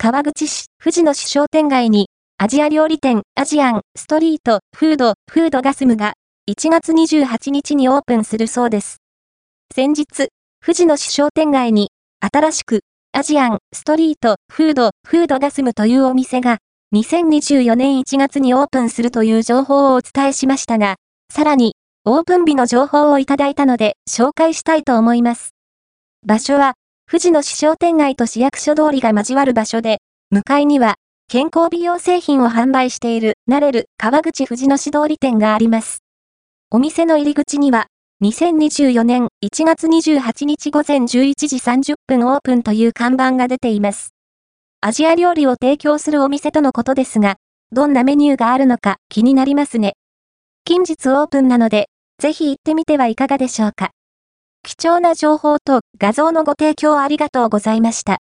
川口市富士野市商店街に、アジア料理店アジアンストリートフードフードガスムが1月28日にオープンするそうです。先日、富士野市商店街に新しくアジアンストリートフードフードガスムというお店が2024年1月にオープンするという情報をお伝えしましたが、さらにオープン日の情報をいただいたので紹介したいと思います。場所は富士野市商店街と市役所通りが交わる場所で、向かいには健康美容製品を販売しているなれる川口富士野市通り店があります。お店の入り口には、2024年1月28日午前11時30分オープンという看板が出ています。アジア料理を提供するお店とのことですが、どんなメニューがあるのか気になりますね。近日オープンなので、ぜひ行ってみてはいかがでしょうか。貴重な情報と画像のご提供ありがとうございました。